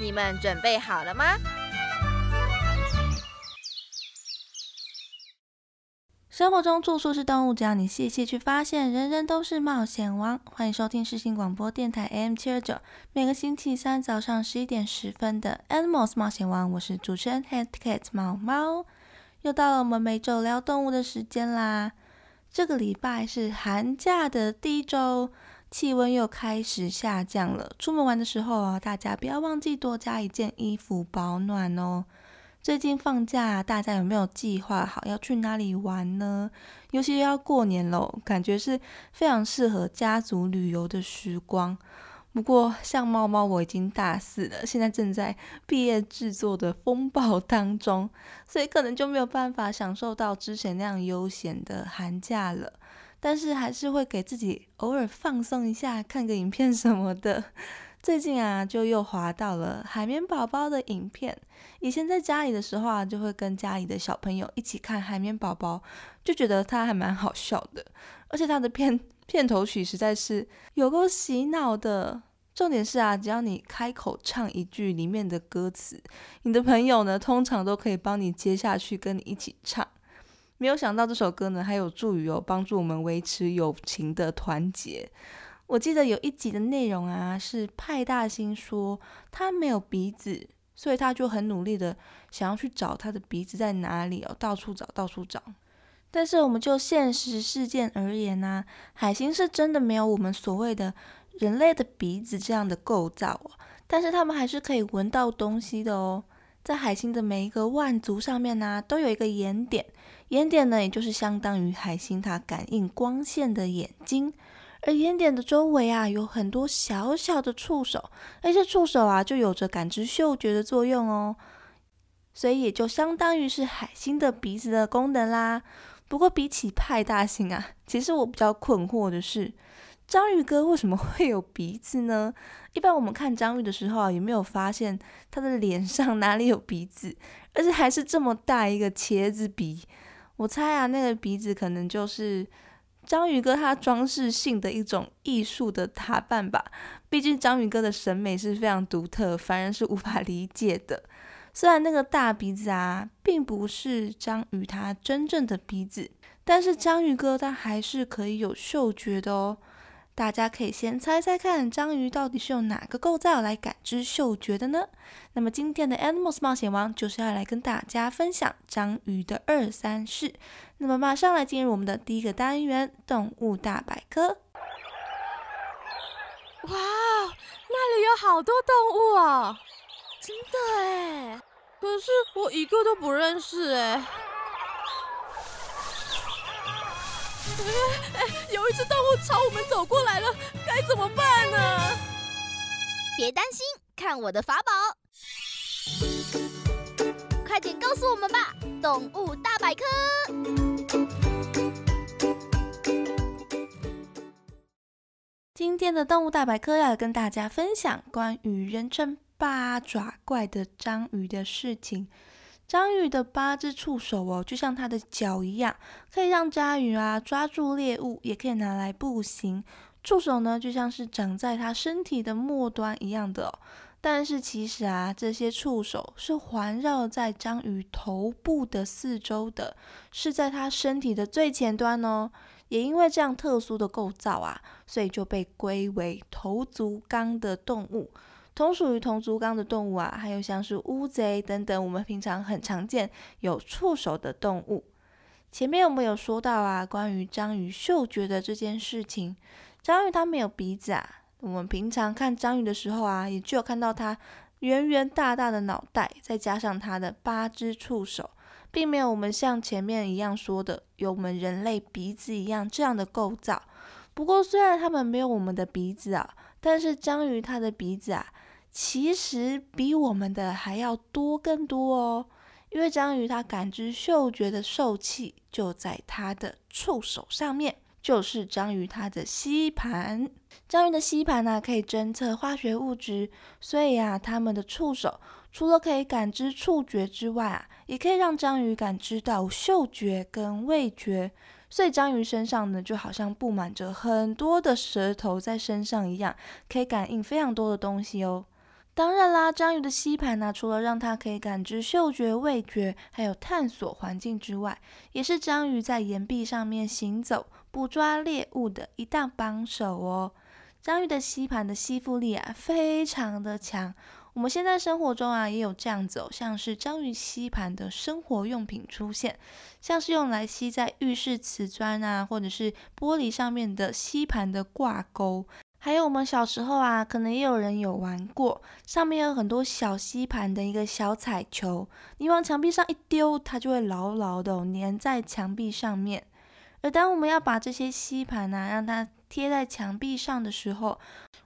你们准备好了吗？生活中处处是动物，只要你细细去发现，人人都是冒险王。欢迎收听世新广播电台 AM 七二九，每个星期三早上十一点十分的 Animals 冒险王，我是主持人 Head Cat 猫猫。又到了我们每周聊动物的时间啦！这个礼拜是寒假的第一周，气温又开始下降了。出门玩的时候啊，大家不要忘记多加一件衣服保暖哦。最近放假，大家有没有计划好要去哪里玩呢？尤其要过年喽，感觉是非常适合家族旅游的时光。不过，像猫猫，我已经大四了，现在正在毕业制作的风暴当中，所以可能就没有办法享受到之前那样悠闲的寒假了。但是，还是会给自己偶尔放松一下，看个影片什么的。最近啊，就又滑到了海绵宝宝的影片。以前在家里的时候啊，就会跟家里的小朋友一起看海绵宝宝，就觉得他还蛮好笑的。而且他的片片头曲实在是有够洗脑的。重点是啊，只要你开口唱一句里面的歌词，你的朋友呢，通常都可以帮你接下去跟你一起唱。没有想到这首歌呢，还有助于哦帮助我们维持友情的团结。我记得有一集的内容啊，是派大星说他没有鼻子，所以他就很努力的想要去找他的鼻子在哪里哦，到处找，到处找。但是我们就现实事件而言呢，海星是真的没有我们所谓的人类的鼻子这样的构造哦，但是他们还是可以闻到东西的哦。在海星的每一个腕足上面呢，都有一个眼点，眼点呢，也就是相当于海星它感应光线的眼睛。而眼点的周围啊，有很多小小的触手，而且触手啊，就有着感知嗅觉的作用哦，所以也就相当于是海星的鼻子的功能啦。不过比起派大星啊，其实我比较困惑的是，章鱼哥为什么会有鼻子呢？一般我们看章鱼的时候啊，有没有发现他的脸上哪里有鼻子，而且还是这么大一个茄子鼻？我猜啊，那个鼻子可能就是。章鱼哥他装饰性的一种艺术的打扮吧，毕竟章鱼哥的审美是非常独特，凡人是无法理解的。虽然那个大鼻子啊，并不是章鱼它真正的鼻子，但是章鱼哥它还是可以有嗅觉的哦。大家可以先猜猜看，章鱼到底是用哪个构造来感知嗅觉的呢？那么今天的 Animals 冒险王就是要来跟大家分享章鱼的二三事。那么马上来进入我们的第一个单元——动物大百科。哇，那里有好多动物哦！真的哎，可是我一个都不认识哎。哎，有一只动物朝我们走过来了，该怎么办呢？别担心，看我的法宝！快点告诉我们吧，动物大百科。今天的动物大百科要跟大家分享关于人称八爪怪的章鱼的事情。章鱼的八只触手哦，就像它的脚一样，可以让章鱼啊抓住猎物，也可以拿来步行。触手呢，就像是长在它身体的末端一样的。哦但是其实啊，这些触手是环绕在章鱼头部的四周的，是在它身体的最前端哦。也因为这样特殊的构造啊，所以就被归为头足纲的动物。同属于同足纲的动物啊，还有像是乌贼等等，我们平常很常见有触手的动物。前面我们有说到啊，关于章鱼嗅觉的这件事情。章鱼它没有鼻子啊，我们平常看章鱼的时候啊，也就有看到它圆圆大大的脑袋，再加上它的八只触手，并没有我们像前面一样说的有我们人类鼻子一样这样的构造。不过虽然它们没有我们的鼻子啊，但是章鱼它的鼻子啊。其实比我们的还要多更多哦。因为章鱼它感知嗅觉的受器就在它的触手上面，就是章鱼它的吸盘。章鱼的吸盘呢，可以侦测化学物质，所以啊，它们的触手除了可以感知触觉之外啊，也可以让章鱼感知到嗅觉跟味觉。所以章鱼身上呢，就好像布满着很多的舌头在身上一样，可以感应非常多的东西哦。当然啦，章鱼的吸盘呢，除了让它可以感知嗅觉、味觉，还有探索环境之外，也是章鱼在岩壁上面行走、捕抓猎物的一大帮手哦。章鱼的吸盘的吸附力啊，非常的强。我们现在生活中啊，也有这样子哦，像是章鱼吸盘的生活用品出现，像是用来吸在浴室瓷砖啊，或者是玻璃上面的吸盘的挂钩。还有我们小时候啊，可能也有人有玩过，上面有很多小吸盘的一个小彩球，你往墙壁上一丢，它就会牢牢的粘在墙壁上面。而当我们要把这些吸盘呢，让它贴在墙壁上的时候，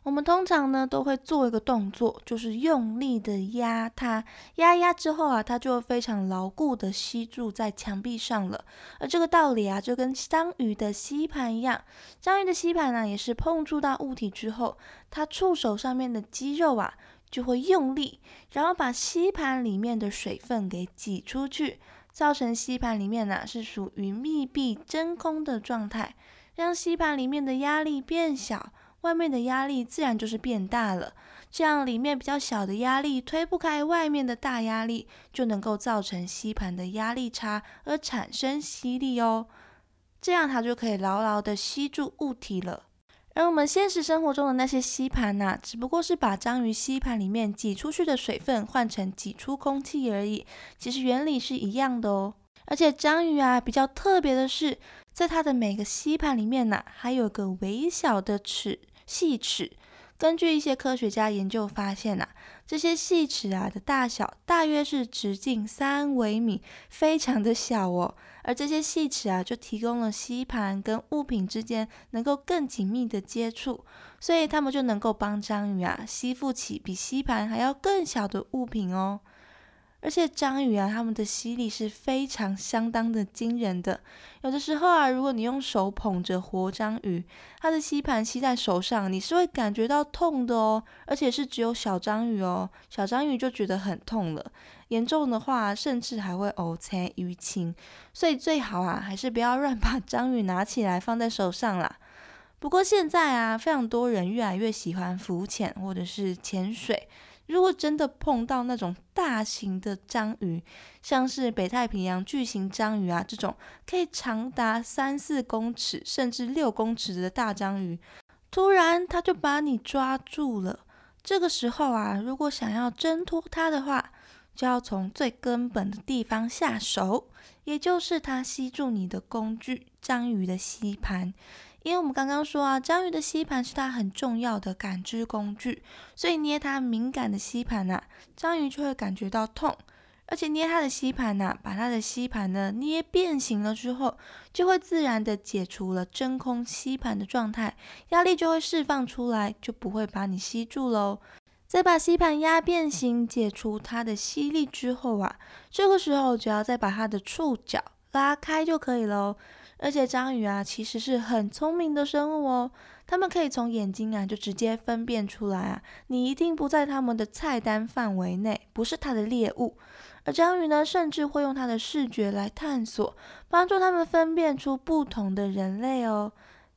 我们通常呢都会做一个动作，就是用力的压它，压压之后啊，它就会非常牢固的吸住在墙壁上了。而这个道理啊，就跟章鱼的吸盘一样，章鱼的吸盘呢，也是碰触到物体之后，它触手上面的肌肉啊，就会用力，然后把吸盘里面的水分给挤出去，造成吸盘里面呢是属于密闭真空的状态。让吸盘里面的压力变小，外面的压力自然就是变大了。这样里面比较小的压力推不开外面的大压力，就能够造成吸盘的压力差而产生吸力哦。这样它就可以牢牢的吸住物体了。而我们现实生活中的那些吸盘呐，只不过是把章鱼吸盘里面挤出去的水分换成挤出空气而已，其实原理是一样的哦。而且章鱼啊，比较特别的是。在它的每个吸盘里面呢，还有个微小的齿细齿。根据一些科学家研究发现呐，这些细齿啊的大小大约是直径三微米，非常的小哦。而这些细齿啊，就提供了吸盘跟物品之间能够更紧密的接触，所以它们就能够帮章鱼啊吸附起比吸盘还要更小的物品哦。而且章鱼啊，它们的吸力是非常相当的惊人的。有的时候啊，如果你用手捧着活章鱼，它的吸盘吸在手上，你是会感觉到痛的哦。而且是只有小章鱼哦，小章鱼就觉得很痛了。严重的话，甚至还会呕青淤青。所以最好啊，还是不要乱把章鱼拿起来放在手上啦。不过现在啊，非常多人越来越喜欢浮潜或者是潜水。如果真的碰到那种大型的章鱼，像是北太平洋巨型章鱼啊这种可以长达三四公尺甚至六公尺的大章鱼，突然它就把你抓住了。这个时候啊，如果想要挣脱它的话，就要从最根本的地方下手，也就是它吸住你的工具——章鱼的吸盘。因为我们刚刚说啊，章鱼的吸盘是它很重要的感知工具，所以捏它敏感的吸盘呐，章鱼就会感觉到痛。而且捏它的吸盘呐，把它的吸盘呢捏变形了之后，就会自然的解除了真空吸盘的状态，压力就会释放出来，就不会把你吸住喽。再把吸盘压变形，解除它的吸力之后啊，这个时候只要再把它的触角拉开就可以喽。而且章鱼啊，其实是很聪明的生物哦。它们可以从眼睛啊，就直接分辨出来啊，你一定不在它们的菜单范围内，不是它的猎物。而章鱼呢，甚至会用它的视觉来探索，帮助它们分辨出不同的人类哦。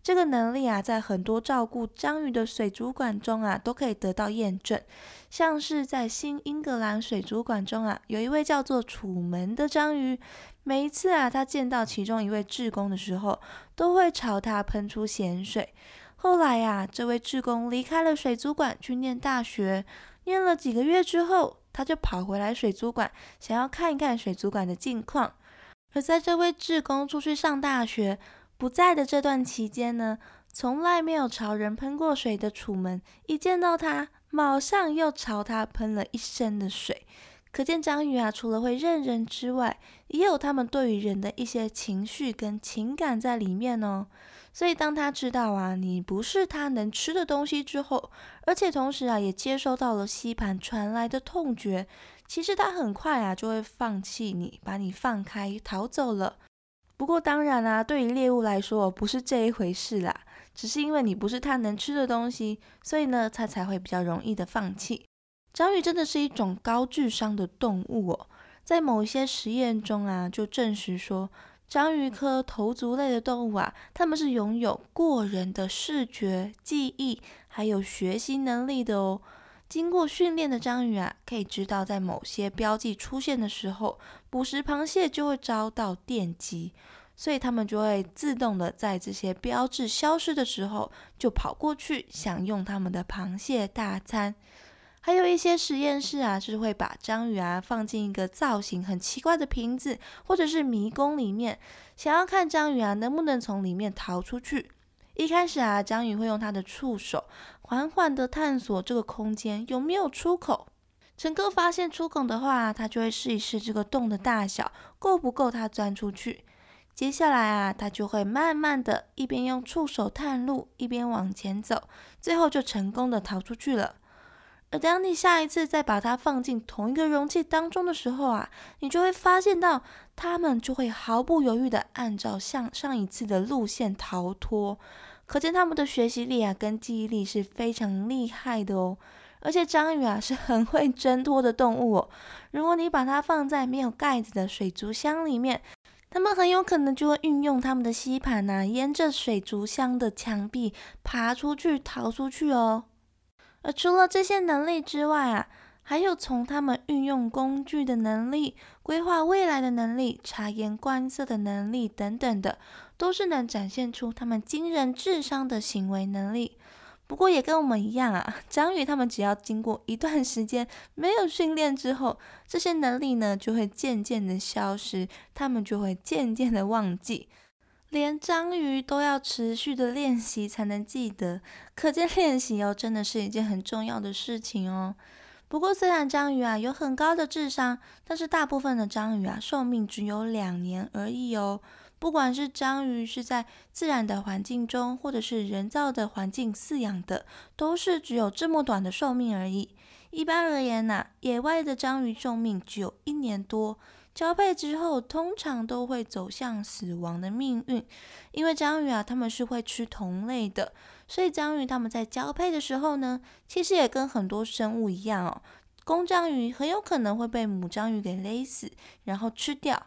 这个能力啊，在很多照顾章鱼的水族馆中啊，都可以得到验证。像是在新英格兰水族馆中啊，有一位叫做楚门的章鱼。每一次啊，他见到其中一位志工的时候，都会朝他喷出咸水。后来呀，这位志工离开了水族馆去念大学，念了几个月之后，他就跑回来水族馆，想要看一看水族馆的近况。而在这位志工出去上大学不在的这段期间呢，从来没有朝人喷过水的楚门，一见到他，马上又朝他喷了一身的水。可见章鱼啊，除了会认人之外，也有他们对于人的一些情绪跟情感在里面哦。所以当他知道啊，你不是他能吃的东西之后，而且同时啊，也接收到了吸盘传来的痛觉，其实他很快啊就会放弃你，把你放开逃走了。不过当然啦，对于猎物来说不是这一回事啦，只是因为你不是它能吃的东西，所以呢，它才会比较容易的放弃。章鱼真的是一种高智商的动物哦，在某些实验中啊，就证实说。章鱼科头足类的动物啊，它们是拥有过人的视觉、记忆还有学习能力的哦。经过训练的章鱼啊，可以知道在某些标记出现的时候，捕食螃蟹就会遭到电击，所以它们就会自动的在这些标志消失的时候，就跑过去享用它们的螃蟹大餐。还有一些实验室啊，是会把章鱼啊放进一个造型很奇怪的瓶子，或者是迷宫里面，想要看章鱼啊能不能从里面逃出去。一开始啊，章鱼会用它的触手缓缓地探索这个空间有没有出口。乘客发现出口的话，他就会试一试这个洞的大小够不够他钻出去。接下来啊，他就会慢慢的一边用触手探路，一边往前走，最后就成功的逃出去了。而当你下一次再把它放进同一个容器当中的时候啊，你就会发现到它们就会毫不犹豫的按照像上一次的路线逃脱，可见他们的学习力啊跟记忆力是非常厉害的哦。而且章鱼啊是很会挣脱的动物哦，如果你把它放在没有盖子的水族箱里面，它们很有可能就会运用它们的吸盘呐，沿着水族箱的墙壁爬出去逃出去哦。而除了这些能力之外啊，还有从他们运用工具的能力、规划未来的能力、察言观色的能力等等的，都是能展现出他们惊人智商的行为能力。不过也跟我们一样啊，章鱼他们只要经过一段时间没有训练之后，这些能力呢就会渐渐的消失，他们就会渐渐的忘记。连章鱼都要持续的练习才能记得，可见练习哦，真的是一件很重要的事情哦。不过虽然章鱼啊有很高的智商，但是大部分的章鱼啊寿命只有两年而已哦。不管是章鱼是在自然的环境中，或者是人造的环境饲养的，都是只有这么短的寿命而已。一般而言呐，野外的章鱼寿命只有一年多。交配之后，通常都会走向死亡的命运，因为章鱼啊，它们是会吃同类的，所以章鱼它们在交配的时候呢，其实也跟很多生物一样哦，公章鱼很有可能会被母章鱼给勒死，然后吃掉。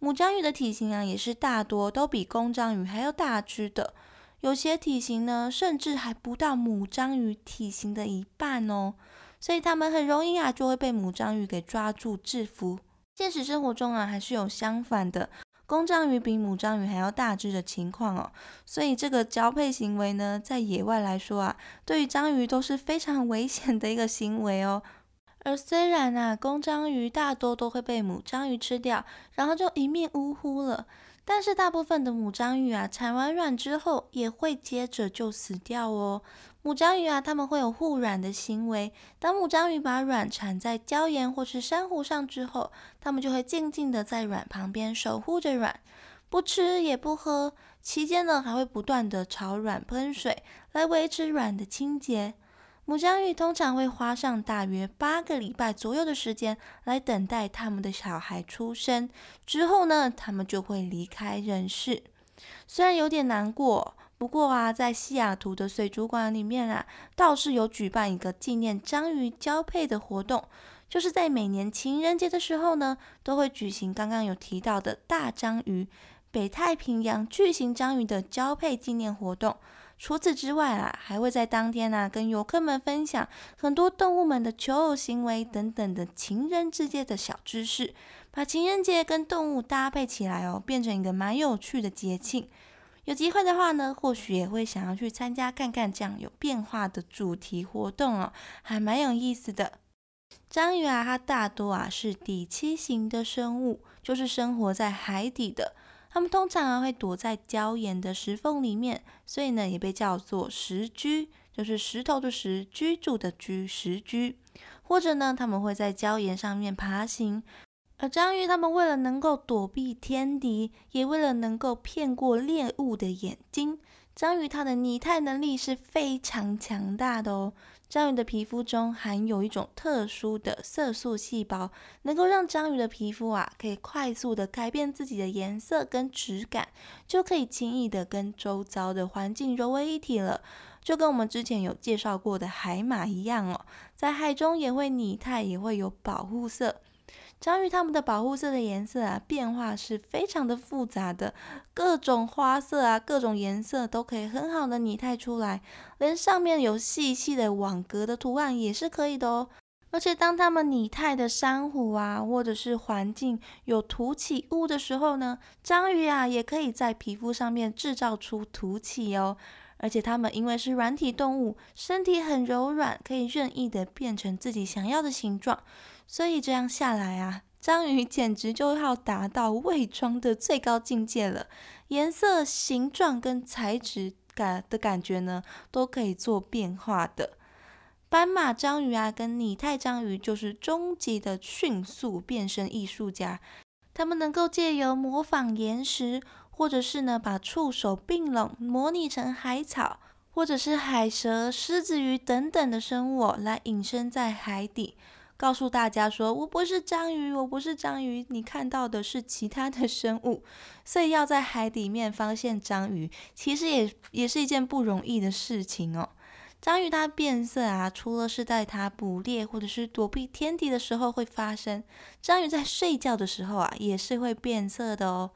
母章鱼的体型啊，也是大多都比公章鱼还要大只的，有些体型呢，甚至还不到母章鱼体型的一半哦，所以它们很容易啊，就会被母章鱼给抓住制服。现实生活中啊，还是有相反的，公章鱼比母章鱼还要大只的情况哦。所以这个交配行为呢，在野外来说啊，对于章鱼都是非常危险的一个行为哦。而虽然啊，公章鱼大多都会被母章鱼吃掉，然后就一命呜呼了。但是大部分的母章鱼啊，产完卵之后也会接着就死掉哦。母章鱼啊，它们会有护卵的行为。当母章鱼把卵产在礁岩或是珊瑚上之后，它们就会静静的在卵旁边守护着卵，不吃也不喝。期间呢，还会不断的朝卵喷水，来维持卵的清洁。母章鱼通常会花上大约八个礼拜左右的时间来等待他们的小孩出生，之后呢，他们就会离开人世。虽然有点难过，不过啊，在西雅图的水族馆里面啊，倒是有举办一个纪念章鱼交配的活动，就是在每年情人节的时候呢，都会举行刚刚有提到的大章鱼北太平洋巨型章鱼的交配纪念活动。除此之外啊，还会在当天呢跟游客们分享很多动物们的求偶行为等等的情人之间的小知识，把情人节跟动物搭配起来哦，变成一个蛮有趣的节庆。有机会的话呢，或许也会想要去参加看看这样有变化的主题活动哦，还蛮有意思的。章鱼啊，它大多啊是底栖型的生物，就是生活在海底的。它们通常啊会躲在礁岩的石缝里面，所以呢也被叫做石居，就是石头的石，居住的居，石居。或者呢，它们会在礁岩上面爬行。而章鱼它们为了能够躲避天敌，也为了能够骗过猎物的眼睛，章鱼它的拟态能力是非常强大的哦。章鱼的皮肤中含有一种特殊的色素细胞，能够让章鱼的皮肤啊可以快速的改变自己的颜色跟质感，就可以轻易的跟周遭的环境融为一体了。就跟我们之前有介绍过的海马一样哦，在海中也会拟态，也会有保护色。章鱼它们的保护色的颜色啊，变化是非常的复杂的，各种花色啊，各种颜色都可以很好的拟态出来，连上面有细细的网格的图案也是可以的哦。而且当它们拟态的珊瑚啊，或者是环境有凸起物的时候呢，章鱼啊也可以在皮肤上面制造出凸起哦。而且它们因为是软体动物，身体很柔软，可以任意的变成自己想要的形状。所以这样下来啊，章鱼简直就要达到伪装的最高境界了。颜色、形状跟材质感的感觉呢，都可以做变化的。斑马章鱼啊，跟拟态章鱼就是终极的迅速变身艺术家。他们能够借由模仿岩石，或者是呢把触手并拢模拟成海草，或者是海蛇、狮子鱼等等的生物来隐身在海底。告诉大家说，我不是章鱼，我不是章鱼，你看到的是其他的生物。所以要在海里面发现章鱼，其实也也是一件不容易的事情哦。章鱼它变色啊，除了是在它捕猎或者是躲避天敌的时候会发生，章鱼在睡觉的时候啊，也是会变色的哦。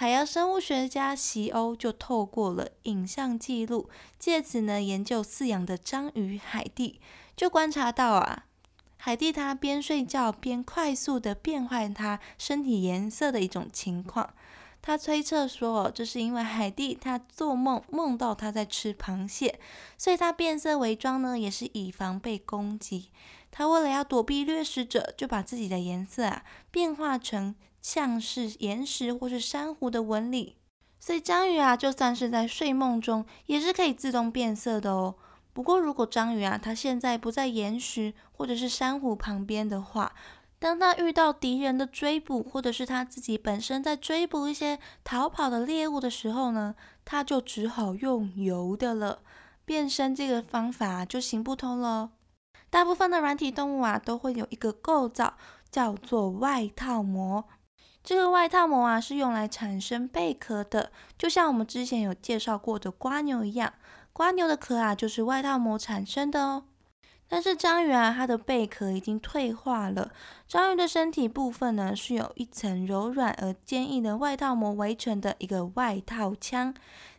海洋生物学家席欧就透过了影像记录，借此呢研究饲养的章鱼海蒂，就观察到啊。海蒂它边睡觉边快速的变换它身体颜色的一种情况，他推测说，这是因为海蒂它做梦梦到它在吃螃蟹，所以它变色伪装呢，也是以防被攻击。它为了要躲避掠食者，就把自己的颜色啊变化成像是岩石或是珊瑚的纹理。所以章鱼啊，就算是在睡梦中，也是可以自动变色的哦。不过，如果章鱼啊，它现在不在岩石或者是珊瑚旁边的话，当它遇到敌人的追捕，或者是它自己本身在追捕一些逃跑的猎物的时候呢，它就只好用游的了。变身这个方法就行不通了。大部分的软体动物啊，都会有一个构造叫做外套膜。这个外套膜啊，是用来产生贝壳的，就像我们之前有介绍过的瓜牛一样。瓜牛的壳啊，就是外套膜产生的哦。但是章鱼啊，它的贝壳已经退化了。章鱼的身体部分呢，是有一层柔软而坚硬的外套膜围成的一个外套腔。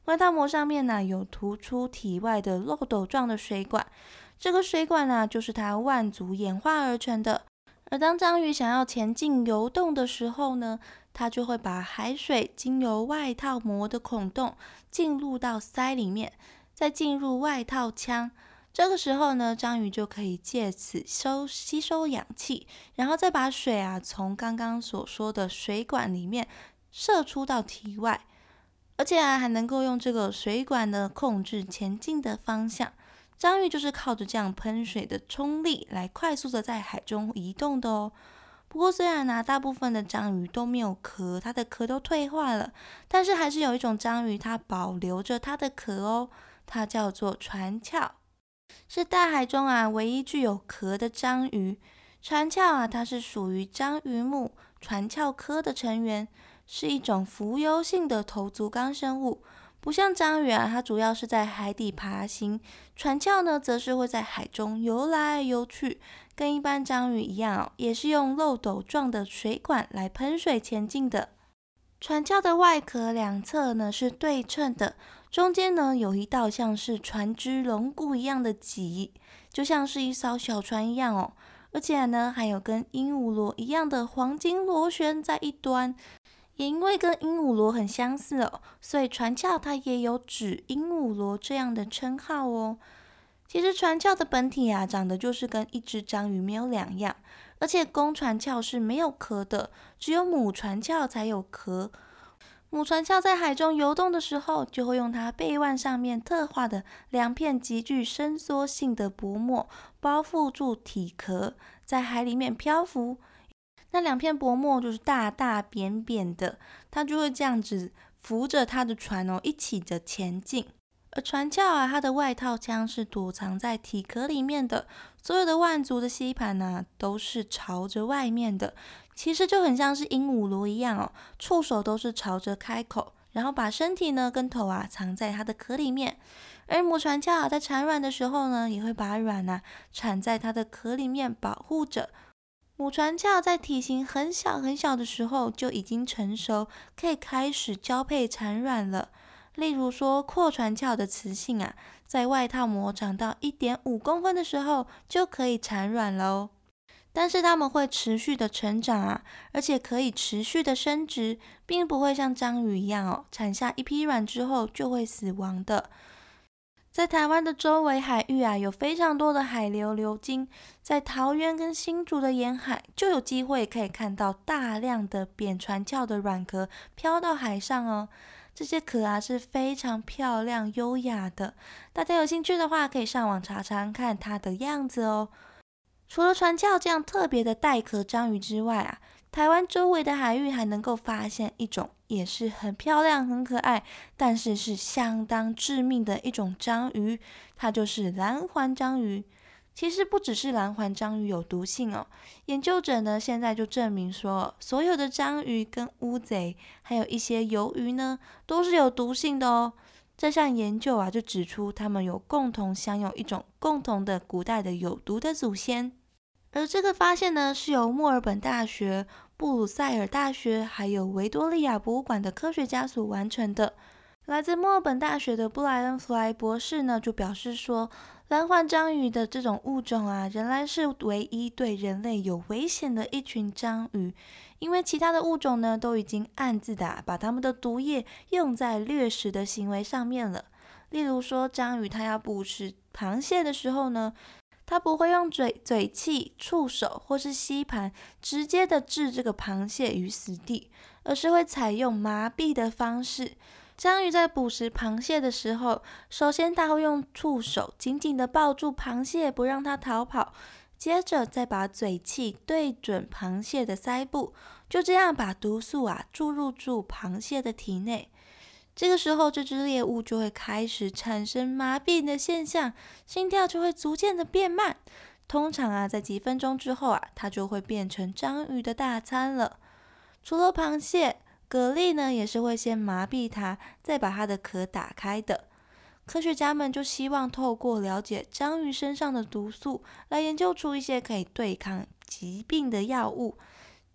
外套膜上面呢，有突出体外的漏斗状的水管。这个水管呢，就是它万足演化而成的。而当章鱼想要前进游动的时候呢，它就会把海水经由外套膜的孔洞进入到鳃里面。再进入外套腔，这个时候呢，章鱼就可以借此收吸收氧气，然后再把水啊从刚刚所说的水管里面射出到体外，而且啊还能够用这个水管的控制前进的方向。章鱼就是靠着这样喷水的冲力来快速的在海中移动的哦。不过虽然呢，大部分的章鱼都没有壳，它的壳都退化了，但是还是有一种章鱼它保留着它的壳哦。它叫做船壳，是大海中啊唯一具有壳的章鱼。船壳啊，它是属于章鱼目船壳科的成员，是一种浮游性的头足纲生物。不像章鱼啊，它主要是在海底爬行，船鞘呢，则是会在海中游来游去，跟一般章鱼一样，也是用漏斗状的水管来喷水前进的。船鞘的外壳两侧呢是对称的。中间呢有一道像是船只龙骨一样的脊，就像是一艘小船一样哦。而且呢还有跟鹦鹉螺一样的黄金螺旋在一端，也因为跟鹦鹉螺很相似哦，所以船鞘它也有指鹦鹉螺这样的称号哦。其实船鞘的本体啊长得就是跟一只章鱼没有两样，而且公船鞘是没有壳的，只有母船鞘才有壳。母船鞘在海中游动的时候，就会用它背腕上面特化的两片极具伸缩性的薄膜包覆住体壳，在海里面漂浮。那两片薄膜就是大大扁扁的，它就会这样子扶着它的船哦，一起的前进。而船鞘啊，它的外套腔是躲藏在体壳里面的，所有的腕足的吸盘呢，都是朝着外面的。其实就很像是鹦鹉螺一样哦，触手都是朝着开口，然后把身体呢跟头啊藏在它的壳里面。而母船鞘在产卵的时候呢，也会把卵啊产在它的壳里面保护着。母船鞘在体型很小很小的时候就已经成熟，可以开始交配产卵了。例如说阔船鞘的雌性啊，在外套膜长到一点五公分的时候就可以产卵喽。但是它们会持续的成长啊，而且可以持续的生殖，并不会像章鱼一样哦，产下一批卵之后就会死亡的。在台湾的周围海域啊，有非常多的海流流经，在桃园跟新竹的沿海，就有机会可以看到大量的扁船鞘的软壳飘到海上哦。这些壳啊是非常漂亮优雅的，大家有兴趣的话，可以上网查查看它的样子哦。除了船鞘这样特别的带壳章鱼之外啊，台湾周围的海域还能够发现一种也是很漂亮、很可爱，但是是相当致命的一种章鱼，它就是蓝环章鱼。其实不只是蓝环章鱼有毒性哦，研究者呢现在就证明说，所有的章鱼跟乌贼，还有一些鱿鱼呢，都是有毒性的哦。这项研究啊就指出，它们有共同享有一种共同的古代的有毒的祖先。而这个发现呢，是由墨尔本大学、布鲁塞尔大学还有维多利亚博物馆的科学家所完成的。来自墨尔本大学的布莱恩·弗莱博士呢，就表示说，蓝环章鱼的这种物种啊，仍然是唯一对人类有危险的一群章鱼，因为其他的物种呢，都已经暗自的把它们的毒液用在掠食的行为上面了。例如说，章鱼它要捕食螃蟹的时候呢。它不会用嘴、嘴器、触手或是吸盘直接的置这个螃蟹于死地，而是会采用麻痹的方式。章鱼在捕食螃蟹的时候，首先它会用触手紧紧的抱住螃蟹，不让它逃跑，接着再把嘴器对准螃蟹的腮部，就这样把毒素啊注入住螃蟹的体内。这个时候，这只猎物就会开始产生麻痹的现象，心跳就会逐渐的变慢。通常啊，在几分钟之后啊，它就会变成章鱼的大餐了。除了螃蟹，蛤蜊呢也是会先麻痹它，再把它的壳打开的。科学家们就希望透过了解章鱼身上的毒素，来研究出一些可以对抗疾病的药物，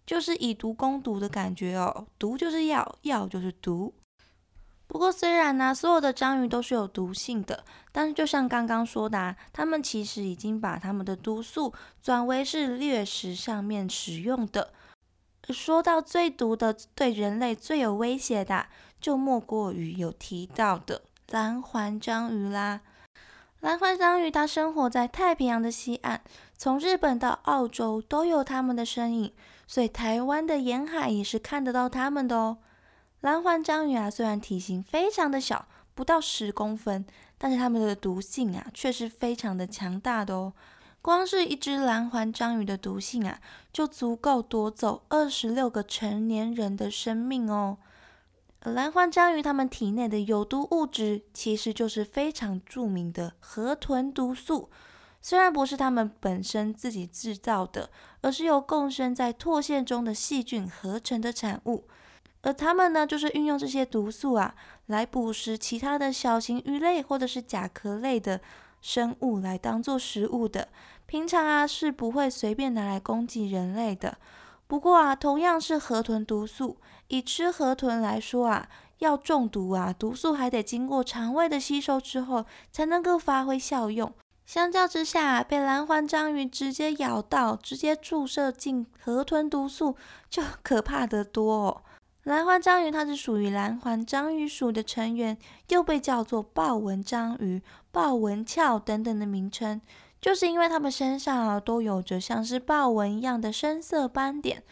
就是以毒攻毒的感觉哦。毒就是药，药就是毒。不过，虽然呢，所有的章鱼都是有毒性的，但是就像刚刚说的，啊，它们其实已经把它们的毒素转为是掠食上面使用的。说到最毒的、对人类最有威胁的，就莫过于有提到的蓝环章鱼啦。蓝环章鱼它生活在太平洋的西岸，从日本到澳洲都有它们的身影，所以台湾的沿海也是看得到它们的哦。蓝环章鱼啊，虽然体型非常的小，不到十公分，但是它们的毒性啊，却是非常的强大的哦。光是一只蓝环章鱼的毒性啊，就足够夺走二十六个成年人的生命哦。蓝环章鱼它们体内的有毒物质，其实就是非常著名的河豚毒素。虽然不是它们本身自己制造的，而是由共生在唾腺中的细菌合成的产物。而它们呢，就是运用这些毒素啊，来捕食其他的小型鱼类或者是甲壳类的生物来当做食物的。平常啊，是不会随便拿来攻击人类的。不过啊，同样是河豚毒素，以吃河豚来说啊，要中毒啊，毒素还得经过肠胃的吸收之后才能够发挥效用。相较之下，被蓝环章鱼直接咬到，直接注射进河豚毒素，就可怕得多哦。蓝环章鱼，它是属于蓝环章鱼属的成员，又被叫做豹纹章鱼、豹纹鞘等等的名称，就是因为它们身上啊都有着像是豹纹一样的深色斑点。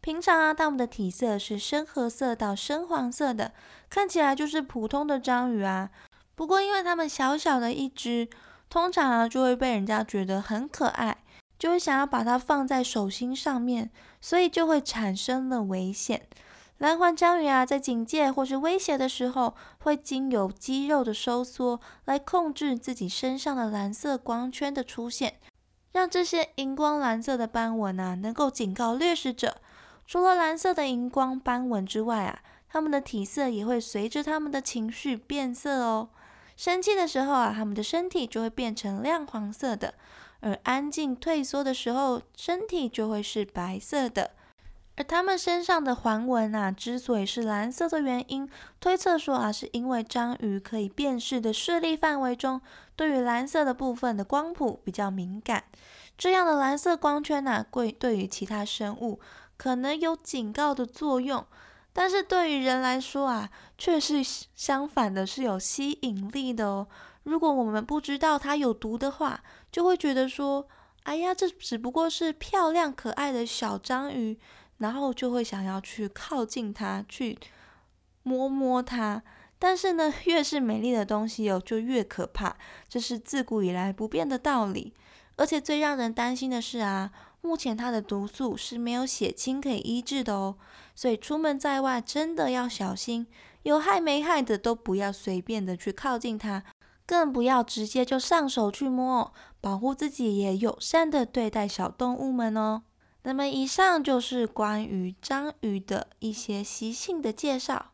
平常啊，它们的体色是深褐色到深黄色的，看起来就是普通的章鱼啊。不过，因为它们小小的一只，通常啊就会被人家觉得很可爱，就会想要把它放在手心上面，所以就会产生了危险。蓝环章鱼啊，在警戒或是威胁的时候，会经由肌肉的收缩来控制自己身上的蓝色光圈的出现，让这些荧光蓝色的斑纹啊，能够警告掠食者。除了蓝色的荧光斑纹之外啊，它们的体色也会随着它们的情绪变色哦。生气的时候啊，它们的身体就会变成亮黄色的；而安静退缩的时候，身体就会是白色的。而它们身上的环纹啊，之所以是蓝色的原因，推测说啊，是因为章鱼可以辨识的视力范围中，对于蓝色的部分的光谱比较敏感。这样的蓝色光圈呢，对对于其他生物可能有警告的作用，但是对于人来说啊，却是相反的，是有吸引力的哦。如果我们不知道它有毒的话，就会觉得说，哎呀，这只不过是漂亮可爱的小章鱼。然后就会想要去靠近它，去摸摸它。但是呢，越是美丽的东西哦，就越可怕，这是自古以来不变的道理。而且最让人担心的是啊，目前它的毒素是没有血清可以医治的哦。所以出门在外真的要小心，有害没害的都不要随便的去靠近它，更不要直接就上手去摸，保护自己也友善的对待小动物们哦。那么以上就是关于章鱼的一些习性的介绍。